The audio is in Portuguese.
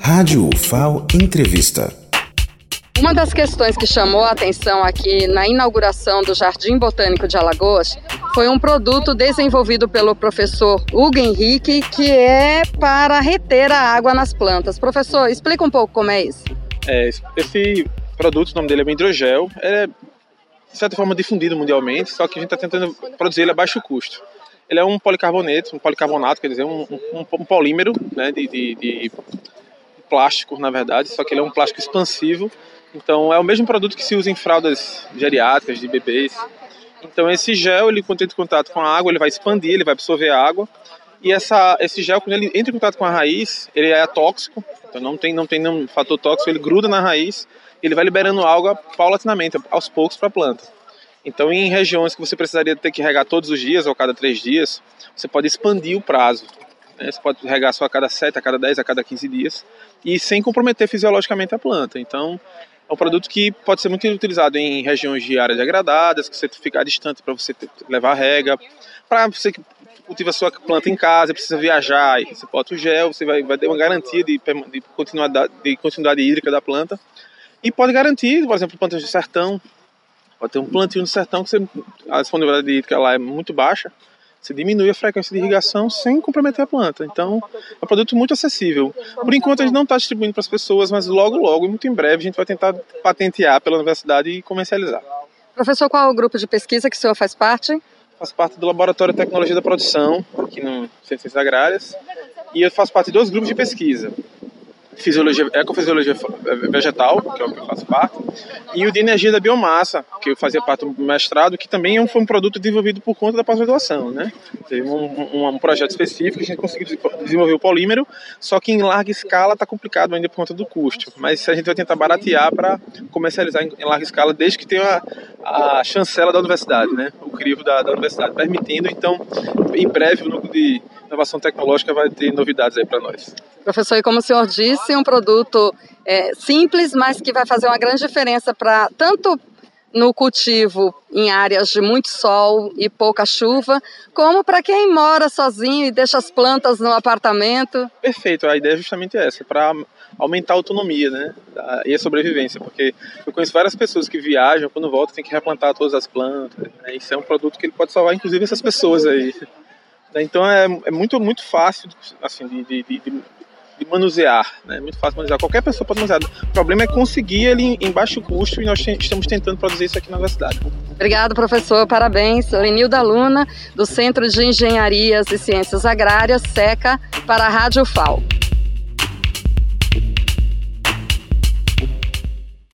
Rádio UFAO Entrevista. Uma das questões que chamou a atenção aqui na inauguração do Jardim Botânico de Alagoas foi um produto desenvolvido pelo professor Hugo Henrique, que é para reter a água nas plantas. Professor, explica um pouco como é isso. É, esse produto, o nome dele é hidrogel, é de certa forma difundido mundialmente, só que a gente está tentando produzir ele a baixo custo. Ele é um policarboneto, um policarbonato, quer dizer, um, um, um polímero né, de, de, de, plástico, na verdade, só que ele é um plástico expansivo. Então é o mesmo produto que se usa em fraldas geriátricas de bebês. Então esse gel, ele quando entra em contato com a água, ele vai expandir, ele vai absorver a água. E essa, esse gel, quando ele entra em contato com a raiz, ele é tóxico, então não tem, não tem nenhum fator tóxico, ele gruda na raiz, ele vai liberando água paulatinamente, aos poucos para a planta. Então, em regiões que você precisaria ter que regar todos os dias ou a cada três dias, você pode expandir o prazo. Né? Você pode regar só a cada 7, a cada 10, a cada 15 dias, e sem comprometer fisiologicamente a planta. Então, é um produto que pode ser muito utilizado em regiões de áreas degradadas, que você ficar distante para você levar rega, para você que cultiva sua planta em casa, precisa viajar, e você bota o gel, você vai, vai ter uma garantia de, de, continuidade, de continuidade hídrica da planta. E pode garantir, por exemplo, plantas de sertão, Pode ter um plantio no sertão que você, a disponibilidade hídrica lá é muito baixa, você diminui a frequência de irrigação sem comprometer a planta. Então, é um produto muito acessível. Por enquanto, a gente não está distribuindo para as pessoas, mas logo, logo, muito em breve, a gente vai tentar patentear pela universidade e comercializar. Professor, qual é o grupo de pesquisa que o senhor faz parte? Faço parte do Laboratório de Tecnologia da Produção, aqui no Ciências Agrárias, e eu faço parte de dois grupos de pesquisa fisiologia, ecofisiologia vegetal, que é o que eu faço parte, e o de energia da biomassa, que eu fazia parte do mestrado, que também foi um produto desenvolvido por conta da pós-graduação, né? Teve um, um, um, projeto específico, a gente conseguiu desenvolver o polímero, só que em larga escala está complicado ainda por conta do custo, mas a gente vai tentar baratear para comercializar em, em, larga escala, desde que tenha a, a chancela da universidade, né? O crivo da, da universidade, permitindo, então, em breve, o núcleo de inovação tecnológica vai ter novidades aí para nós. Professor, e como o senhor disse, um produto é, simples, mas que vai fazer uma grande diferença para tanto no cultivo em áreas de muito sol e pouca chuva, como para quem mora sozinho e deixa as plantas no apartamento. Perfeito, a ideia é justamente essa, para aumentar a autonomia né, e a sobrevivência, porque eu conheço várias pessoas que viajam, quando voltam tem que replantar todas as plantas, né, isso é um produto que ele pode salvar inclusive essas pessoas aí. Então é, é muito, muito fácil assim, de, de, de, de manusear, né? Muito fácil manusear. Qualquer pessoa pode manusear. O problema é conseguir ele em baixo custo e nós estamos tentando produzir isso aqui na universidade. Obrigado, professor. Parabéns. Lenilda Luna, do Centro de Engenharias e Ciências Agrárias, SECA, para a Rádio FAO.